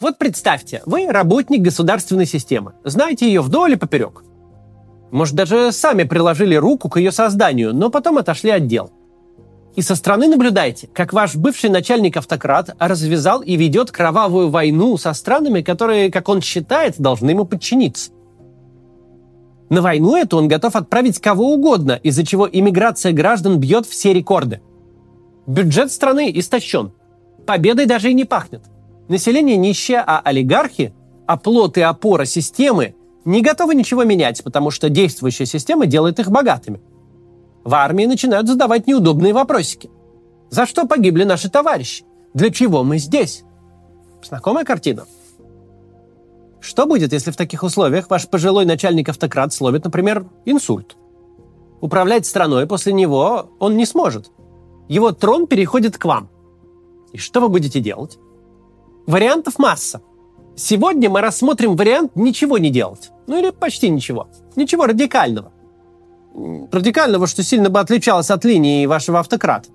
Вот представьте, вы работник государственной системы, знаете ее вдоль и поперек. Может, даже сами приложили руку к ее созданию, но потом отошли от дел. И со стороны наблюдаете, как ваш бывший начальник-автократ развязал и ведет кровавую войну со странами, которые, как он считает, должны ему подчиниться. На войну эту он готов отправить кого угодно, из-за чего иммиграция граждан бьет все рекорды. Бюджет страны истощен. Победой даже и не пахнет. Население нищее, а олигархи, оплот и опора системы не готовы ничего менять, потому что действующая система делает их богатыми. В армии начинают задавать неудобные вопросики. За что погибли наши товарищи? Для чего мы здесь? Знакомая картина? Что будет, если в таких условиях ваш пожилой начальник-автократ словит, например, инсульт? Управлять страной после него он не сможет. Его трон переходит к вам. И что вы будете делать? Вариантов масса. Сегодня мы рассмотрим вариант ничего не делать. Ну или почти ничего. Ничего радикального. Радикального, что сильно бы отличалось от линии вашего автократа.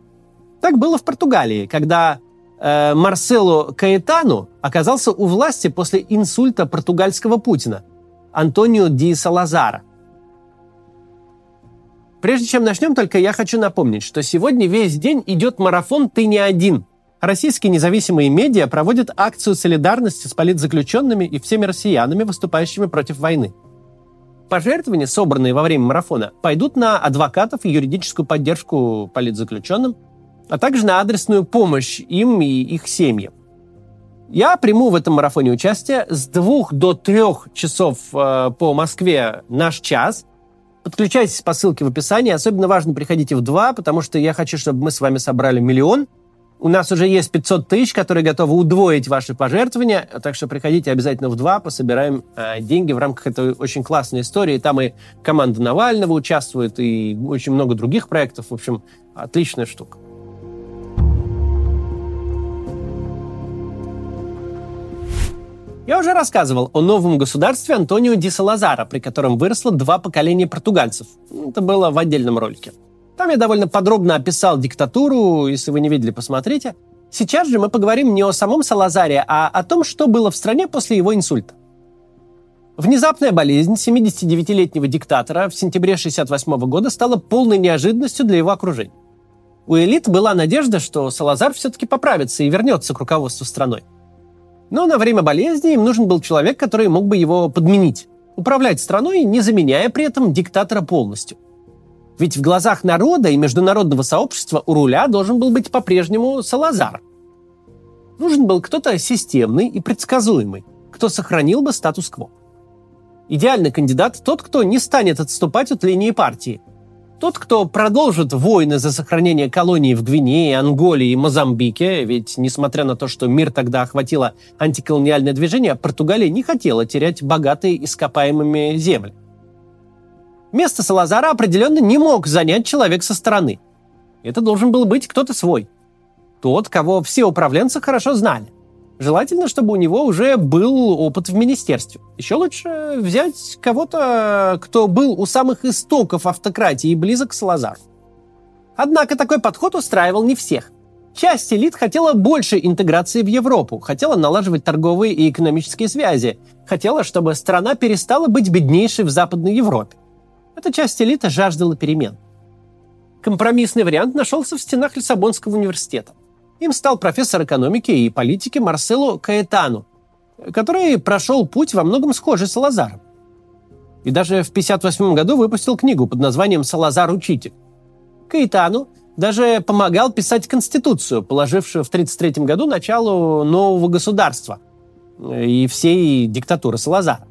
Так было в Португалии, когда э, Марселу Каэтану оказался у власти после инсульта португальского Путина Антонио Ди Салазара. Прежде чем начнем, только я хочу напомнить, что сегодня весь день идет марафон «Ты не один», Российские независимые медиа проводят акцию солидарности с политзаключенными и всеми россиянами, выступающими против войны. Пожертвования, собранные во время марафона, пойдут на адвокатов и юридическую поддержку политзаключенным, а также на адресную помощь им и их семьям. Я приму в этом марафоне участие с двух до трех часов э, по Москве наш час. Подключайтесь по ссылке в описании. Особенно важно, приходите в два, потому что я хочу, чтобы мы с вами собрали миллион – у нас уже есть 500 тысяч, которые готовы удвоить ваши пожертвования, так что приходите обязательно в два, пособираем э, деньги в рамках этой очень классной истории. Там и команда Навального участвует, и очень много других проектов. В общем, отличная штука. Я уже рассказывал о новом государстве Антонио Ди Салазара, при котором выросло два поколения португальцев. Это было в отдельном ролике. Там я довольно подробно описал диктатуру, если вы не видели, посмотрите. Сейчас же мы поговорим не о самом Салазаре, а о том, что было в стране после его инсульта. Внезапная болезнь 79-летнего диктатора в сентябре 1968 года стала полной неожиданностью для его окружения. У элит была надежда, что Салазар все-таки поправится и вернется к руководству страной. Но на время болезни им нужен был человек, который мог бы его подменить, управлять страной, не заменяя при этом диктатора полностью – ведь в глазах народа и международного сообщества у руля должен был быть по-прежнему Салазар. Нужен был кто-то системный и предсказуемый, кто сохранил бы статус-кво. Идеальный кандидат – тот, кто не станет отступать от линии партии. Тот, кто продолжит войны за сохранение колоний в Гвинее, Анголе и Мозамбике, ведь, несмотря на то, что мир тогда охватило антиколониальное движение, Португалия не хотела терять богатые ископаемыми земли. Место Салазара определенно не мог занять человек со стороны. Это должен был быть кто-то свой. Тот, кого все управленцы хорошо знали. Желательно, чтобы у него уже был опыт в министерстве. Еще лучше взять кого-то, кто был у самых истоков автократии и близок к Салазару. Однако такой подход устраивал не всех. Часть элит хотела больше интеграции в Европу, хотела налаживать торговые и экономические связи, хотела, чтобы страна перестала быть беднейшей в Западной Европе. Эта часть элиты жаждала перемен. Компромиссный вариант нашелся в стенах Лиссабонского университета. Им стал профессор экономики и политики Марсело Каэтану, который прошел путь во многом схожий с Салазаром. И даже в 1958 году выпустил книгу под названием «Салазар учитель». Каэтану даже помогал писать Конституцию, положившую в 1933 году начало нового государства и всей диктатуры Салазара.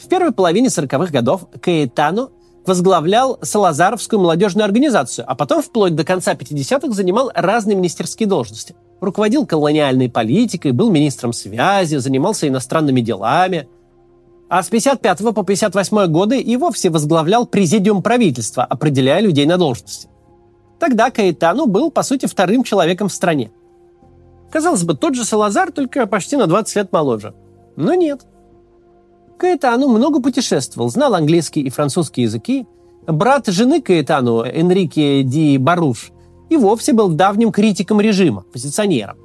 В первой половине 40-х годов Каэтану возглавлял Салазаровскую молодежную организацию, а потом вплоть до конца 50-х занимал разные министерские должности. Руководил колониальной политикой, был министром связи, занимался иностранными делами. А с 55 по 58 годы и вовсе возглавлял президиум правительства, определяя людей на должности. Тогда Каэтану был, по сути, вторым человеком в стране. Казалось бы, тот же Салазар, только почти на 20 лет моложе. Но нет. Каэтану много путешествовал, знал английский и французский языки. Брат жены Каэтану, Энрике Ди Баруш, и вовсе был давним критиком режима, позиционером.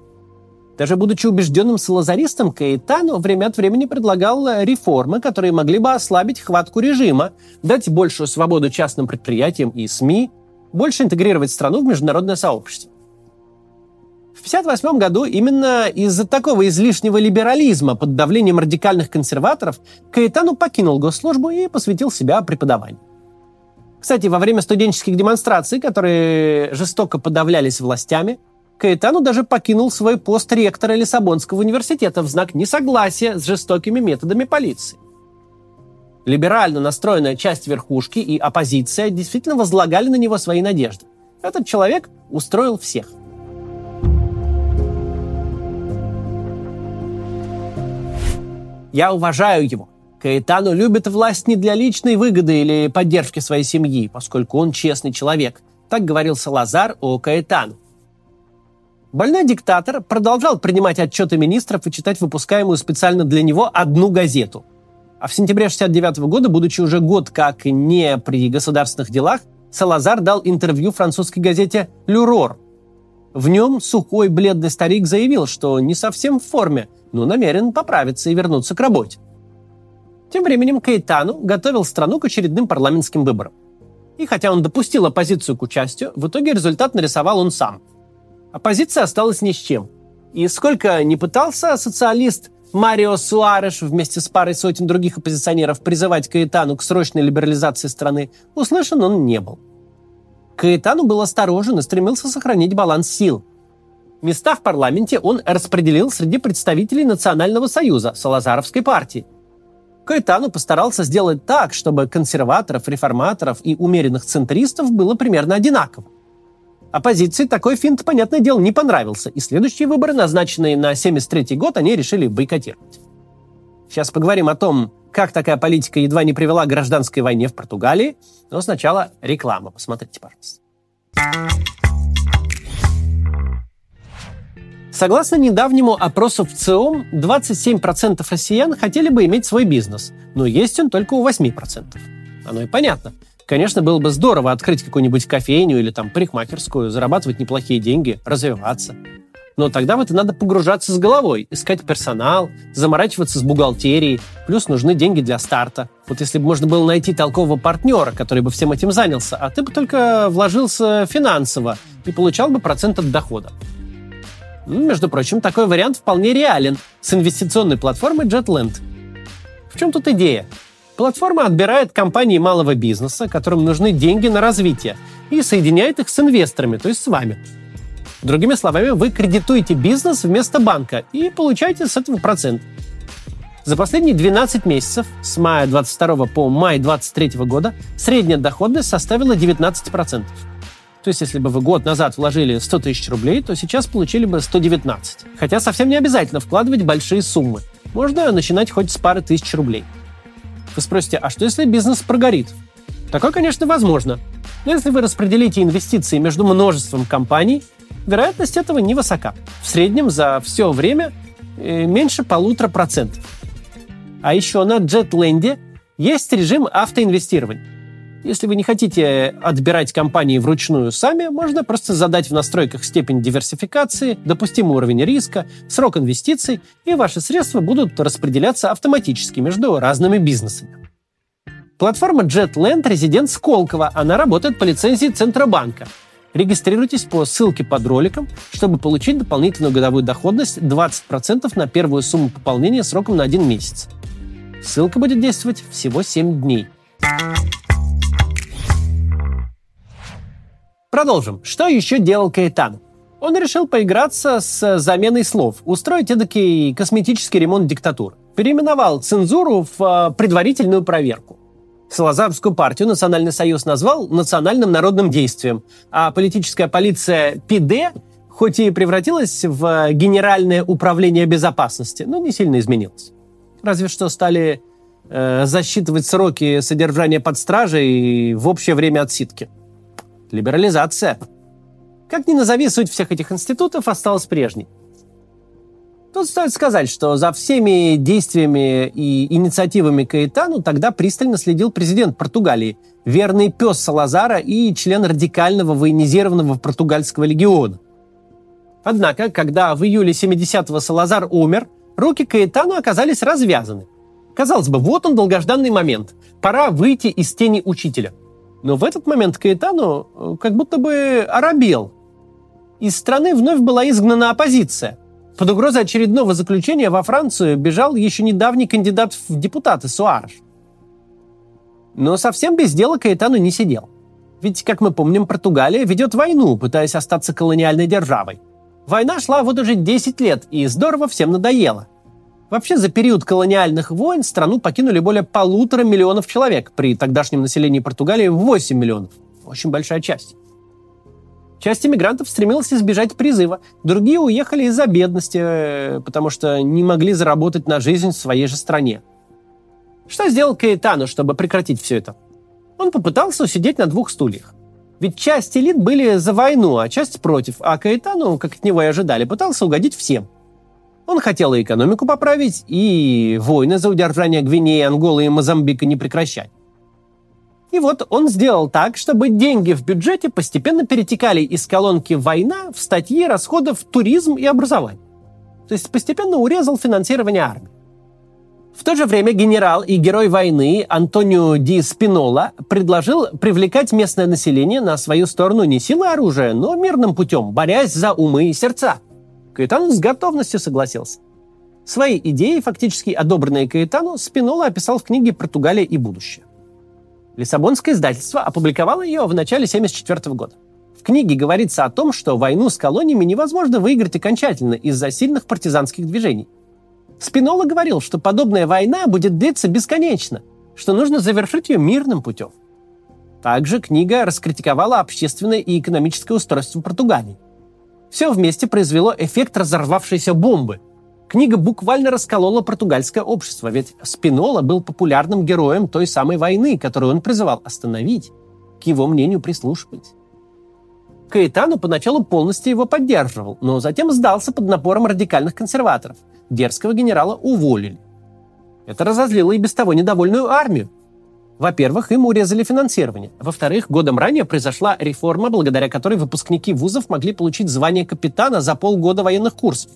Даже будучи убежденным салазаристом, Каэтану время от времени предлагал реформы, которые могли бы ослабить хватку режима, дать большую свободу частным предприятиям и СМИ, больше интегрировать страну в международное сообщество. В 1958 году именно из-за такого излишнего либерализма под давлением радикальных консерваторов Каэтану покинул госслужбу и посвятил себя преподаванию. Кстати, во время студенческих демонстраций, которые жестоко подавлялись властями, Каэтану даже покинул свой пост ректора Лиссабонского университета в знак несогласия с жестокими методами полиции. Либерально настроенная часть верхушки и оппозиция действительно возлагали на него свои надежды. Этот человек устроил всех. Я уважаю его. Каэтану любит власть не для личной выгоды или поддержки своей семьи, поскольку он честный человек. Так говорил Салазар о Каэтану. Больной диктатор продолжал принимать отчеты министров и читать выпускаемую специально для него одну газету. А в сентябре 1969 года, будучи уже год как не при государственных делах, Салазар дал интервью французской газете «Люрор». В нем сухой бледный старик заявил, что не совсем в форме, но намерен поправиться и вернуться к работе. Тем временем Кейтану готовил страну к очередным парламентским выборам. И хотя он допустил оппозицию к участию, в итоге результат нарисовал он сам – оппозиция осталась ни с чем. И сколько не пытался социалист Марио Суареш вместе с парой сотен других оппозиционеров призывать Каэтану к срочной либерализации страны, услышан он не был. Каэтану был осторожен и стремился сохранить баланс сил. Места в парламенте он распределил среди представителей Национального союза, Салазаровской партии. Каэтану постарался сделать так, чтобы консерваторов, реформаторов и умеренных центристов было примерно одинаково. Оппозиции такой финт, понятное дело, не понравился, и следующие выборы, назначенные на 73 год, они решили бойкотировать. Сейчас поговорим о том, как такая политика едва не привела к гражданской войне в Португалии, но сначала реклама. Посмотрите, пожалуйста. Согласно недавнему опросу в ЦИОМ, 27% россиян хотели бы иметь свой бизнес, но есть он только у 8%. Оно и понятно. Конечно, было бы здорово открыть какую-нибудь кофейню или там парикмахерскую, зарабатывать неплохие деньги, развиваться. Но тогда в это надо погружаться с головой, искать персонал, заморачиваться с бухгалтерией, плюс нужны деньги для старта. Вот если бы можно было найти толкового партнера, который бы всем этим занялся, а ты бы только вложился финансово и получал бы процент от дохода. Ну, между прочим, такой вариант вполне реален с инвестиционной платформой JetLand. В чем тут идея? Платформа отбирает компании малого бизнеса, которым нужны деньги на развитие, и соединяет их с инвесторами, то есть с вами. Другими словами, вы кредитуете бизнес вместо банка и получаете с этого процент. За последние 12 месяцев, с мая 22 по май 23 года, средняя доходность составила 19%. То есть, если бы вы год назад вложили 100 тысяч рублей, то сейчас получили бы 119. Хотя совсем не обязательно вкладывать большие суммы. Можно начинать хоть с пары тысяч рублей. Вы спросите, а что если бизнес прогорит? Такое, конечно, возможно. Но если вы распределите инвестиции между множеством компаний, вероятность этого невысока. В среднем за все время э, меньше полутора процентов. А еще на JetLand есть режим автоинвестирования. Если вы не хотите отбирать компании вручную сами, можно просто задать в настройках степень диверсификации, допустимый уровень риска, срок инвестиций, и ваши средства будут распределяться автоматически между разными бизнесами. Платформа JetLand резидент Сколково. Она работает по лицензии Центробанка. Регистрируйтесь по ссылке под роликом, чтобы получить дополнительную годовую доходность 20% на первую сумму пополнения сроком на один месяц. Ссылка будет действовать всего 7 дней. Продолжим. Что еще делал Каэтан? Он решил поиграться с заменой слов, устроить эдакий косметический ремонт диктатуры. Переименовал цензуру в а, предварительную проверку. Салазарскую партию Национальный союз назвал национальным народным действием, а политическая полиция ПИД хоть и превратилась в Генеральное управление безопасности, но не сильно изменилась. Разве что стали э, засчитывать сроки содержания под стражей в общее время отсидки. Либерализация. Как ни назови, суть всех этих институтов осталась прежней. Тут стоит сказать, что за всеми действиями и инициативами Каэтану тогда пристально следил президент Португалии, верный пес Салазара и член радикального военизированного португальского легиона. Однако, когда в июле 70-го Салазар умер, руки Каэтану оказались развязаны. Казалось бы, вот он долгожданный момент. Пора выйти из тени учителя. Но в этот момент Каэтану э, как будто бы оробел. Из страны вновь была изгнана оппозиция. Под угрозой очередного заключения во Францию бежал еще недавний кандидат в депутаты Суарш. Но совсем без дела Каэтану не сидел. Ведь, как мы помним, Португалия ведет войну, пытаясь остаться колониальной державой. Война шла вот уже 10 лет, и здорово всем надоело. Вообще, за период колониальных войн страну покинули более полутора миллионов человек, при тогдашнем населении Португалии 8 миллионов. Очень большая часть. Часть иммигрантов стремилась избежать призыва, другие уехали из-за бедности, э, потому что не могли заработать на жизнь в своей же стране. Что сделал Каэтану, чтобы прекратить все это? Он попытался усидеть на двух стульях. Ведь часть элит были за войну, а часть против, а Каэтану, как от него и ожидали, пытался угодить всем. Он хотел и экономику поправить, и войны за удержание Гвинеи, Анголы и Мозамбика не прекращать. И вот он сделал так, чтобы деньги в бюджете постепенно перетекали из колонки «Война» в статьи расходов «Туризм» и «Образование». То есть постепенно урезал финансирование армии. В то же время генерал и герой войны Антонио Ди Спинола предложил привлекать местное население на свою сторону не силой оружия, но мирным путем, борясь за умы и сердца. Каэтану с готовностью согласился. Свои идеи, фактически одобренные Каэтану, Спинола описал в книге «Португалия и будущее». Лиссабонское издательство опубликовало ее в начале 1974 года. В книге говорится о том, что войну с колониями невозможно выиграть окончательно из-за сильных партизанских движений – Спинола говорил, что подобная война будет длиться бесконечно, что нужно завершить ее мирным путем. Также книга раскритиковала общественное и экономическое устройство Португалии. Все вместе произвело эффект разорвавшейся бомбы. Книга буквально расколола португальское общество, ведь Спинола был популярным героем той самой войны, которую он призывал остановить, к его мнению прислушивать. Каэтану поначалу полностью его поддерживал, но затем сдался под напором радикальных консерваторов – дерзкого генерала уволили. Это разозлило и без того недовольную армию. Во-первых, им урезали финансирование. Во-вторых, годом ранее произошла реформа, благодаря которой выпускники вузов могли получить звание капитана за полгода военных курсов.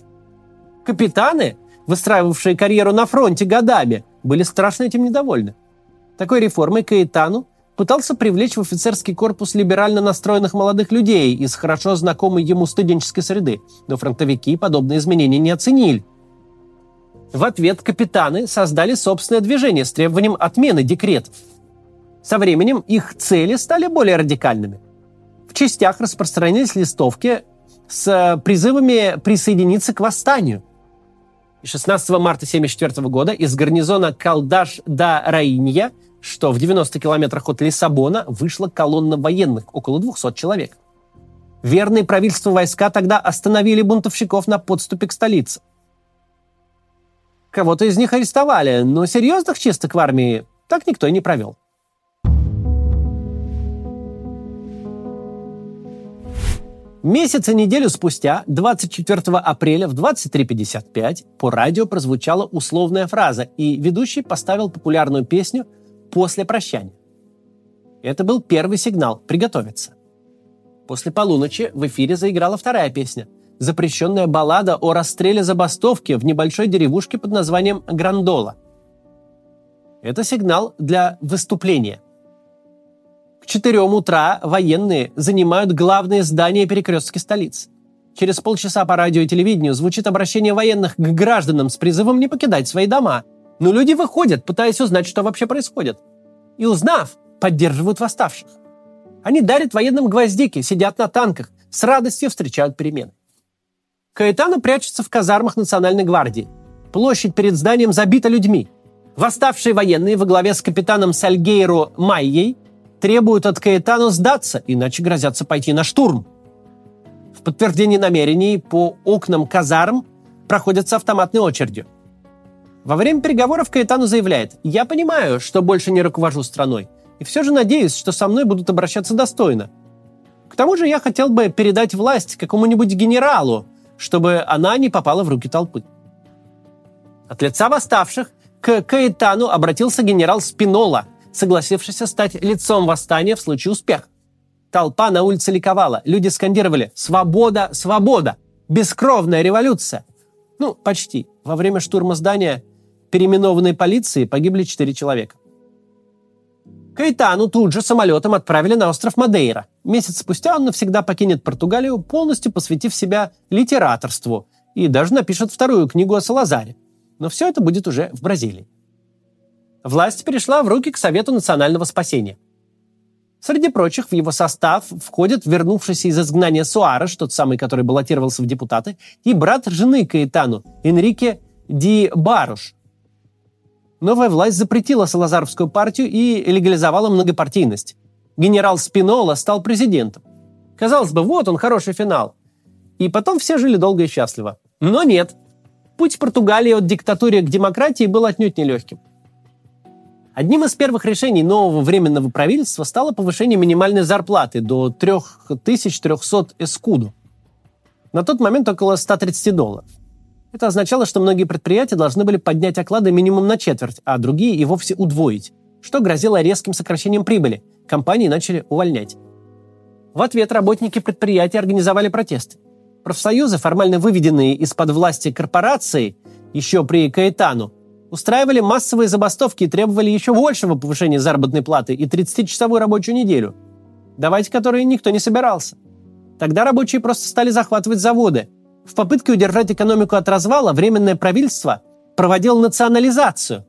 Капитаны, выстраивавшие карьеру на фронте годами, были страшно этим недовольны. Такой реформой Каэтану пытался привлечь в офицерский корпус либерально настроенных молодых людей из хорошо знакомой ему студенческой среды, но фронтовики подобные изменения не оценили. В ответ капитаны создали собственное движение с требованием отмены декретов. Со временем их цели стали более радикальными. В частях распространились листовки с призывами присоединиться к восстанию. 16 марта 1974 года из гарнизона Калдаш до Раинья, что в 90 километрах от Лиссабона, вышла колонна военных, около 200 человек. Верные правительству войска тогда остановили бунтовщиков на подступе к столице. Кого-то из них арестовали, но серьезных чисток в армии так никто и не провел. Месяц и неделю спустя, 24 апреля в 23.55, по радио прозвучала условная фраза, и ведущий поставил популярную песню «После прощания». Это был первый сигнал «Приготовиться». После полуночи в эфире заиграла вторая песня – запрещенная баллада о расстреле забастовки в небольшой деревушке под названием Грандола. Это сигнал для выступления. К 4 утра военные занимают главные здания перекрестки столицы. Через полчаса по радио и телевидению звучит обращение военных к гражданам с призывом не покидать свои дома. Но люди выходят, пытаясь узнать, что вообще происходит. И узнав, поддерживают восставших. Они дарят военным гвоздики, сидят на танках, с радостью встречают перемены. Каэтано прячется в казармах Национальной гвардии. Площадь перед зданием забита людьми. Восставшие военные во главе с капитаном Сальгейро Майей требуют от Каэтано сдаться, иначе грозятся пойти на штурм. В подтверждении намерений по окнам казарм проходятся автоматной очередью. Во время переговоров Каэтану заявляет, «Я понимаю, что больше не руковожу страной, и все же надеюсь, что со мной будут обращаться достойно. К тому же я хотел бы передать власть какому-нибудь генералу, чтобы она не попала в руки толпы. От лица восставших к Каэтану обратился генерал Спинола, согласившийся стать лицом восстания в случае успеха. Толпа на улице ликовала. Люди скандировали «Свобода! Свобода!». Бескровная революция. Ну, почти. Во время штурма здания переименованной полиции погибли четыре человека. Каэтану тут же самолетом отправили на остров Мадейра. Месяц спустя он навсегда покинет Португалию, полностью посвятив себя литераторству, и даже напишет вторую книгу о Салазаре. Но все это будет уже в Бразилии. Власть перешла в руки к Совету национального спасения. Среди прочих в его состав входят вернувшийся из изгнания Суареш, тот самый, который баллотировался в депутаты, и брат жены Каэтану, Энрике Ди Баруш, новая власть запретила Салазаровскую партию и легализовала многопартийность. Генерал Спинола стал президентом. Казалось бы, вот он, хороший финал. И потом все жили долго и счастливо. Но нет. Путь Португалии от диктатуры к демократии был отнюдь нелегким. Одним из первых решений нового временного правительства стало повышение минимальной зарплаты до 3300 эскуду. На тот момент около 130 долларов. Это означало, что многие предприятия должны были поднять оклады минимум на четверть, а другие и вовсе удвоить, что грозило резким сокращением прибыли. Компании начали увольнять. В ответ работники предприятий организовали протесты. Профсоюзы, формально выведенные из-под власти корпорации, еще при Каэтану, устраивали массовые забастовки и требовали еще большего повышения заработной платы и 30-часовую рабочую неделю, давать которые никто не собирался. Тогда рабочие просто стали захватывать заводы – в попытке удержать экономику от развала Временное правительство проводило национализацию.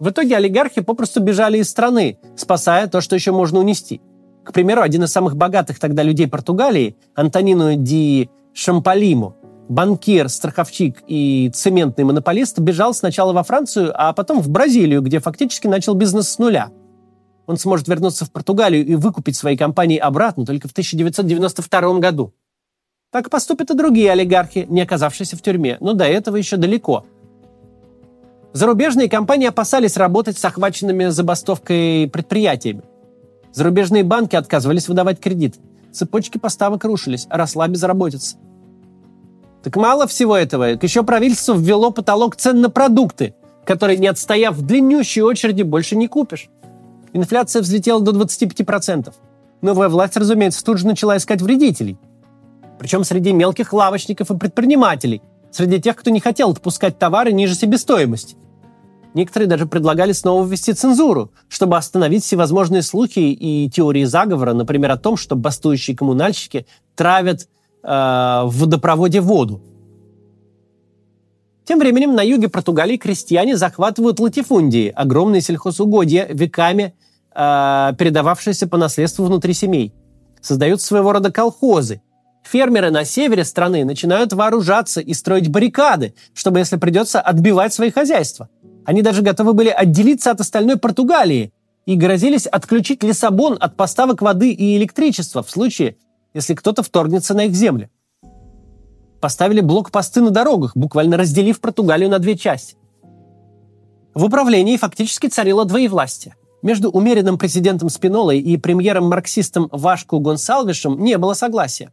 В итоге олигархи попросту бежали из страны, спасая то, что еще можно унести. К примеру, один из самых богатых тогда людей Португалии, Антонину Ди Шампалиму, банкир, страховщик и цементный монополист, бежал сначала во Францию, а потом в Бразилию, где фактически начал бизнес с нуля. Он сможет вернуться в Португалию и выкупить свои компании обратно только в 1992 году. Так поступят и другие олигархи, не оказавшиеся в тюрьме, но до этого еще далеко. Зарубежные компании опасались работать с охваченными забастовкой предприятиями. Зарубежные банки отказывались выдавать кредит. Цепочки поставок рушились, росла безработица. Так мало всего этого. Еще правительство ввело потолок цен на продукты, который, не отстояв в длиннющей очереди, больше не купишь. Инфляция взлетела до 25%. Новая власть, разумеется, тут же начала искать вредителей – причем среди мелких лавочников и предпринимателей, среди тех, кто не хотел отпускать товары ниже себестоимости. Некоторые даже предлагали снова ввести цензуру, чтобы остановить всевозможные слухи и теории заговора, например, о том, что бастующие коммунальщики травят э, в водопроводе воду. Тем временем на юге Португалии крестьяне захватывают латифундии, огромные сельхозугодья, веками э, передававшиеся по наследству внутри семей. Создают своего рода колхозы, Фермеры на севере страны начинают вооружаться и строить баррикады, чтобы, если придется, отбивать свои хозяйства. Они даже готовы были отделиться от остальной Португалии и грозились отключить Лиссабон от поставок воды и электричества в случае, если кто-то вторгнется на их земли. Поставили блокпосты на дорогах, буквально разделив Португалию на две части. В управлении фактически царило двоевластие. Между умеренным президентом Спинолой и премьером-марксистом Вашку Гонсалвишем не было согласия.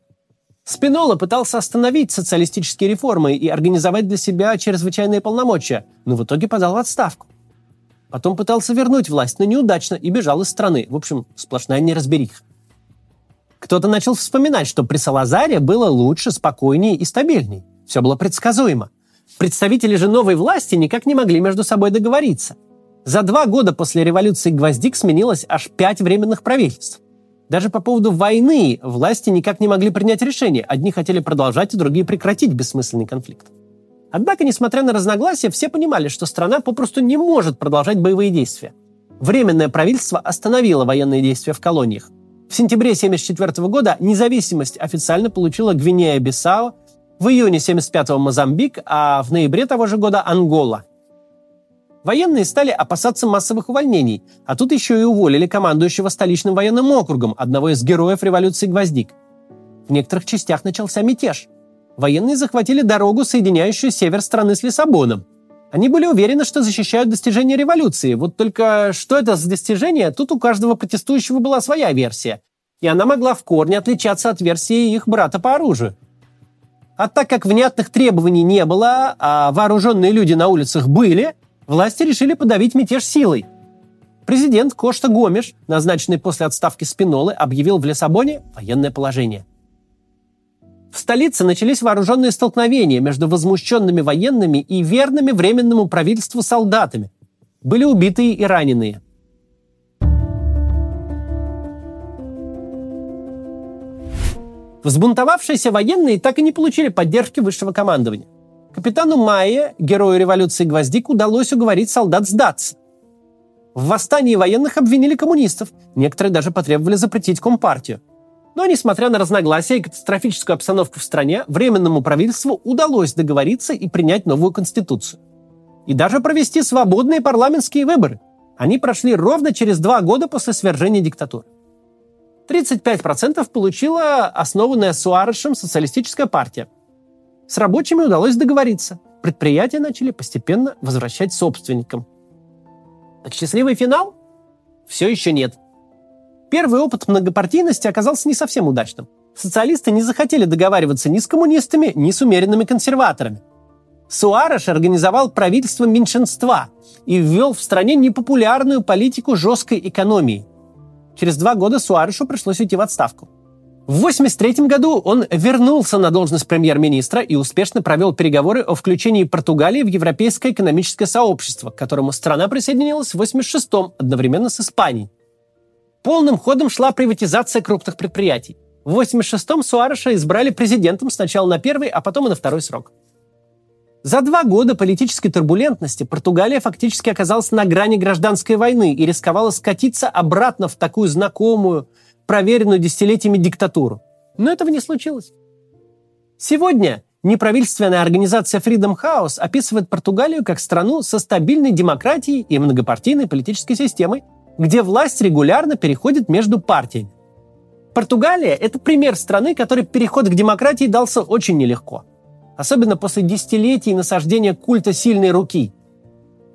Спинола пытался остановить социалистические реформы и организовать для себя чрезвычайные полномочия, но в итоге подал в отставку. Потом пытался вернуть власть, но неудачно и бежал из страны. В общем, сплошная неразбериха. Кто-то начал вспоминать, что при Салазаре было лучше, спокойнее и стабильней. Все было предсказуемо. Представители же новой власти никак не могли между собой договориться. За два года после революции Гвоздик сменилось аж пять временных правительств. Даже по поводу войны власти никак не могли принять решение. Одни хотели продолжать, а другие прекратить бессмысленный конфликт. Однако, несмотря на разногласия, все понимали, что страна попросту не может продолжать боевые действия. Временное правительство остановило военные действия в колониях. В сентябре 1974 года независимость официально получила Гвинея-Бисао, в июне 1975 Мозамбик, а в ноябре того же года Ангола – Военные стали опасаться массовых увольнений, а тут еще и уволили командующего столичным военным округом, одного из героев революции Гвоздик. В некоторых частях начался мятеж. Военные захватили дорогу, соединяющую север страны с Лиссабоном. Они были уверены, что защищают достижения революции. Вот только что это за достижение, тут у каждого протестующего была своя версия. И она могла в корне отличаться от версии их брата по оружию. А так как внятных требований не было, а вооруженные люди на улицах были, власти решили подавить мятеж силой. Президент Кошта Гомеш, назначенный после отставки Спинолы, объявил в Лиссабоне военное положение. В столице начались вооруженные столкновения между возмущенными военными и верными временному правительству солдатами. Были убитые и раненые. Взбунтовавшиеся военные так и не получили поддержки высшего командования. Капитану Майе, герою революции Гвоздик, удалось уговорить солдат сдаться. В восстании военных обвинили коммунистов, некоторые даже потребовали запретить Компартию. Но, несмотря на разногласия и катастрофическую обстановку в стране, Временному правительству удалось договориться и принять новую конституцию. И даже провести свободные парламентские выборы. Они прошли ровно через два года после свержения диктатуры. 35% получила основанная Суарешем социалистическая партия. С рабочими удалось договориться. Предприятия начали постепенно возвращать собственникам. Так счастливый финал? Все еще нет. Первый опыт многопартийности оказался не совсем удачным. Социалисты не захотели договариваться ни с коммунистами, ни с умеренными консерваторами. Суареш организовал правительство меньшинства и ввел в стране непопулярную политику жесткой экономии – Через два года Суарешу пришлось уйти в отставку. В 1983 году он вернулся на должность премьер-министра и успешно провел переговоры о включении Португалии в Европейское экономическое сообщество, к которому страна присоединилась в 1986 одновременно с Испанией. Полным ходом шла приватизация крупных предприятий. В 1986-м Суареша избрали президентом сначала на первый, а потом и на второй срок. За два года политической турбулентности Португалия фактически оказалась на грани гражданской войны и рисковала скатиться обратно в такую знакомую, проверенную десятилетиями диктатуру. Но этого не случилось. Сегодня неправительственная организация Freedom House описывает Португалию как страну со стабильной демократией и многопартийной политической системой, где власть регулярно переходит между партиями. Португалия – это пример страны, которой переход к демократии дался очень нелегко – особенно после десятилетий насаждения культа сильной руки.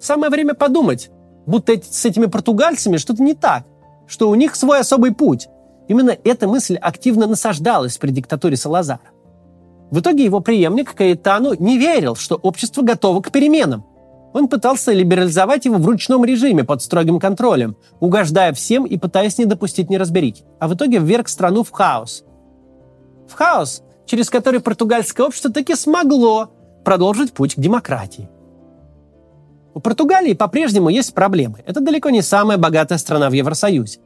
Самое время подумать, будто с этими португальцами что-то не так, что у них свой особый путь. Именно эта мысль активно насаждалась при диктатуре Салазара. В итоге его преемник Каэтану не верил, что общество готово к переменам. Он пытался либерализовать его в ручном режиме под строгим контролем, угождая всем и пытаясь не допустить неразберики, а в итоге вверг страну в хаос. В хаос, через который португальское общество таки смогло продолжить путь к демократии. У Португалии по-прежнему есть проблемы. Это далеко не самая богатая страна в Евросоюзе.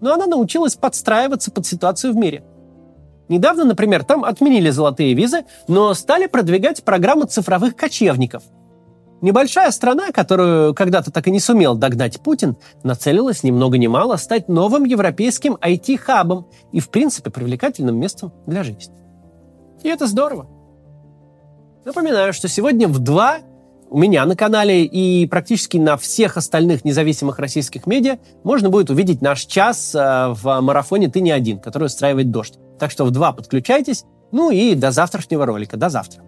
Но она научилась подстраиваться под ситуацию в мире. Недавно, например, там отменили золотые визы, но стали продвигать программу цифровых кочевников. Небольшая страна, которую когда-то так и не сумел догнать Путин, нацелилась ни много ни мало стать новым европейским IT-хабом и, в принципе, привлекательным местом для жизни. И это здорово. Напоминаю, что сегодня в 2 у меня на канале и практически на всех остальных независимых российских медиа можно будет увидеть наш час э, в марафоне «Ты не один», который устраивает «Дождь». Так что в 2 подключайтесь. Ну и до завтрашнего ролика. До завтра.